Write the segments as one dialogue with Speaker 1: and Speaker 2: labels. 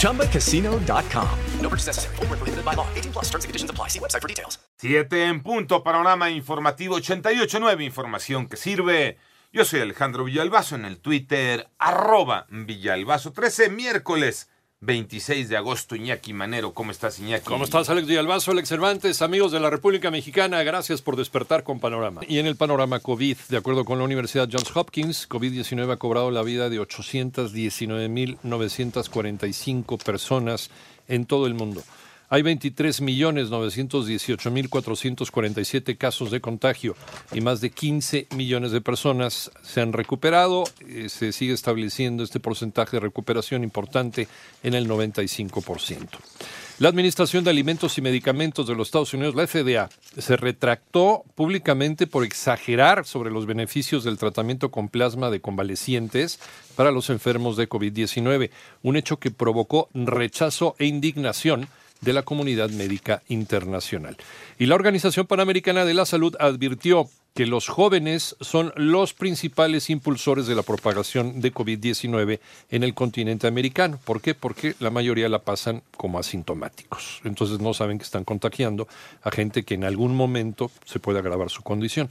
Speaker 1: ChumbaCasino.com. No purchase necessary. Full prohibited by law. 18 plus terms and conditions apply. See website for details.
Speaker 2: 7 en punto. Panorama informativo 88.9. Información que sirve. Yo soy Alejandro Villalbazo en el Twitter, arroba Villalbazo 13, miércoles 26 de agosto, Iñaki Manero. ¿Cómo estás, Iñaki?
Speaker 3: ¿Cómo estás, Alex Villalbazo, Alex Cervantes, amigos de la República Mexicana? Gracias por despertar con Panorama. Y en el panorama COVID, de acuerdo con la Universidad Johns Hopkins, COVID-19 ha cobrado la vida de 819.945 personas en todo el mundo. Hay 23.918.447 casos de contagio y más de 15 millones de personas se han recuperado. Eh, se sigue estableciendo este porcentaje de recuperación importante en el 95%. La Administración de Alimentos y Medicamentos de los Estados Unidos, la FDA, se retractó públicamente por exagerar sobre los beneficios del tratamiento con plasma de convalecientes para los enfermos de COVID-19, un hecho que provocó rechazo e indignación de la comunidad médica internacional. Y la Organización Panamericana de la Salud advirtió que los jóvenes son los principales impulsores de la propagación de COVID-19 en el continente americano. ¿Por qué? Porque la mayoría la pasan como asintomáticos. Entonces no saben que están contagiando a gente que en algún momento se puede agravar su condición.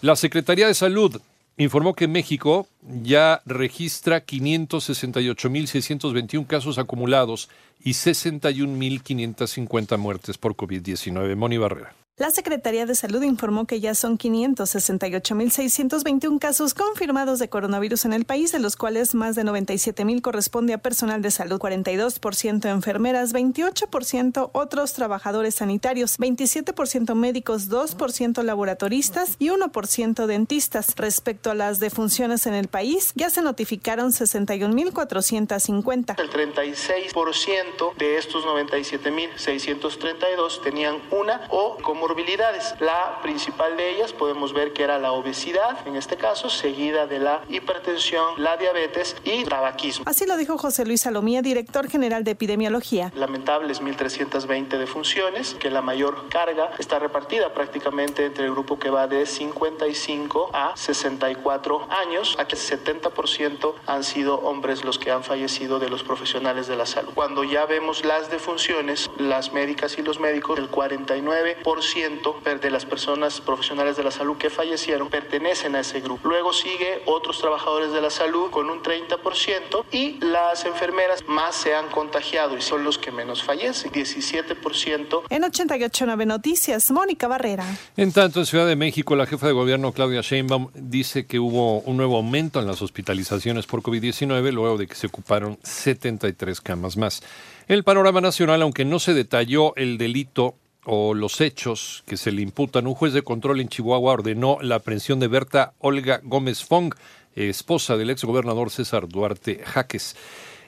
Speaker 3: La Secretaría de Salud informó que México ya registra 568.621 casos acumulados y 61.550 muertes por COVID-19. Moni Barrera.
Speaker 4: La Secretaría de Salud informó que ya son 568.621 casos confirmados de coronavirus en el país, de los cuales más de 97.000 corresponde a personal de salud, 42% enfermeras, 28% otros trabajadores sanitarios, 27% médicos, 2% laboratoristas y 1% dentistas. Respecto a las defunciones en el país, ya se notificaron 61.450.
Speaker 5: El 36% de estos 97.632 tenían una o como comorbilidades. La principal de ellas podemos ver que era la obesidad, en este caso, seguida de la hipertensión, la diabetes y tabaquismo.
Speaker 4: Así lo dijo José Luis Salomía, director general de epidemiología.
Speaker 5: Lamentables 1.320 defunciones, que la mayor carga está repartida prácticamente entre el grupo que va de 55 a 64 años, a que 70% han sido hombres los que han fallecido de los profesionales de la salud. Cuando ya vemos las defunciones, las médicas y los médicos, el 49% de las personas profesionales de la salud que fallecieron pertenecen a ese grupo. Luego sigue otros trabajadores de la salud con un 30% y las enfermeras más se han contagiado y son los que menos fallecen, 17%.
Speaker 4: En 889 Noticias, Mónica Barrera.
Speaker 3: En tanto, en Ciudad de México, la jefa de gobierno Claudia Sheinbaum dice que hubo un nuevo aumento en las hospitalizaciones por COVID-19 luego de que se ocuparon 73 camas más. El panorama nacional, aunque no se detalló el delito o los hechos que se le imputan, un juez de control en Chihuahua ordenó la aprehensión de Berta Olga Gómez Fong, esposa del exgobernador César Duarte Jaques.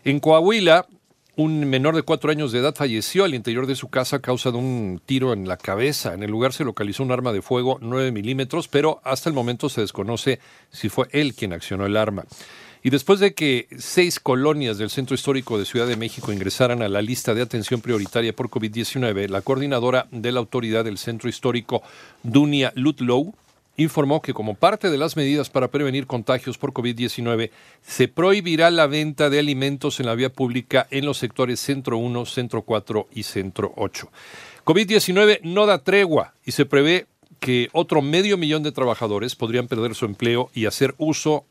Speaker 3: En Coahuila, un menor de cuatro años de edad falleció al interior de su casa a causa de un tiro en la cabeza. En el lugar se localizó un arma de fuego 9 milímetros, pero hasta el momento se desconoce si fue él quien accionó el arma. Y después de que seis colonias del Centro Histórico de Ciudad de México ingresaran a la lista de atención prioritaria por COVID-19, la coordinadora de la autoridad del Centro Histórico, Dunia Lutlow, informó que como parte de las medidas para prevenir contagios por COVID-19, se prohibirá la venta de alimentos en la vía pública en los sectores Centro 1, Centro 4 y Centro 8. COVID-19 no da tregua y se prevé que otro medio millón de trabajadores podrían perder su empleo y hacer uso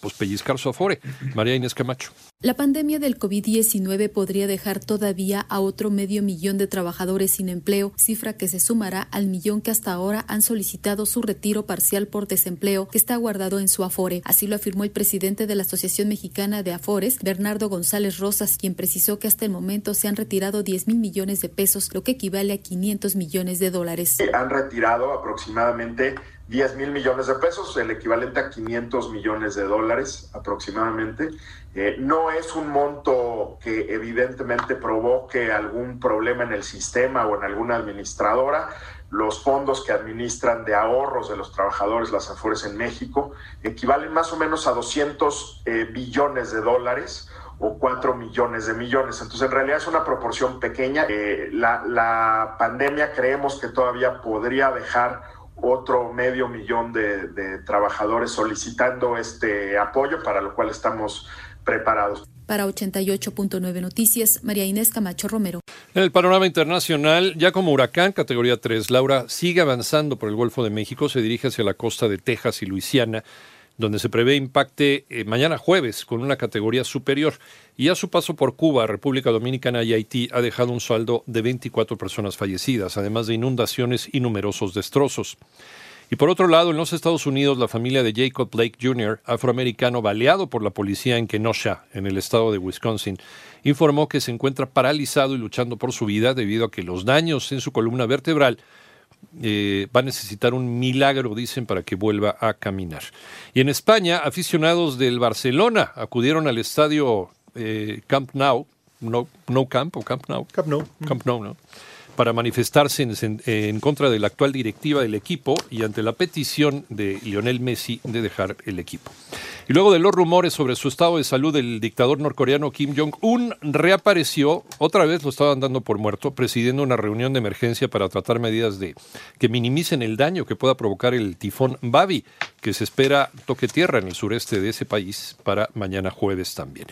Speaker 3: pues pellizcar su afore. María Inés Camacho.
Speaker 6: La pandemia del COVID-19 podría dejar todavía a otro medio millón de trabajadores sin empleo, cifra que se sumará al millón que hasta ahora han solicitado su retiro parcial por desempleo que está guardado en su Afore. Así lo afirmó el presidente de la Asociación Mexicana de Afores, Bernardo González Rosas, quien precisó que hasta el momento se han retirado 10 mil millones de pesos, lo que equivale a 500 millones de dólares.
Speaker 7: Han retirado aproximadamente 10 mil millones de pesos, el equivalente a 500 millones de dólares aproximadamente. Eh, no es un monto que evidentemente provoque algún problema en el sistema o en alguna administradora, los fondos que administran de ahorros de los trabajadores, las Afores en México, equivalen más o menos a 200 eh, billones de dólares o 4 millones de millones. Entonces, en realidad es una proporción pequeña. Eh, la, pandemia creemos que todavía podría dejar otro medio millón de, de trabajadores solicitando este apoyo, para lo cual estamos preparados.
Speaker 6: Para 88.9 Noticias, María Inés Camacho Romero.
Speaker 3: En el panorama internacional, ya como huracán categoría 3, Laura sigue avanzando por el Golfo de México, se dirige hacia la costa de Texas y Luisiana, donde se prevé impacte eh, mañana jueves con una categoría superior. Y a su paso por Cuba, República Dominicana y Haití ha dejado un saldo de 24 personas fallecidas, además de inundaciones y numerosos destrozos. Y por otro lado, en los Estados Unidos, la familia de Jacob Blake Jr., afroamericano baleado por la policía en Kenosha, en el estado de Wisconsin, informó que se encuentra paralizado y luchando por su vida debido a que los daños en su columna vertebral eh, va a necesitar un milagro, dicen, para que vuelva a caminar. Y en España, aficionados del Barcelona acudieron al estadio eh, Camp Nou, no, no Camp o Camp Nou.
Speaker 8: Camp Nou.
Speaker 3: Camp Nou, ¿no? Para manifestarse en, contra de la actual directiva del equipo y ante la petición de Lionel Messi de dejar el equipo. Y luego de los rumores sobre su estado de salud, el dictador norcoreano Kim Jong-un reapareció, otra vez lo estaban dando por muerto, presidiendo una reunión de emergencia para tratar medidas de que minimicen el daño que pueda provocar el tifón Babi, que se espera toque tierra en el sureste de ese país para mañana jueves también.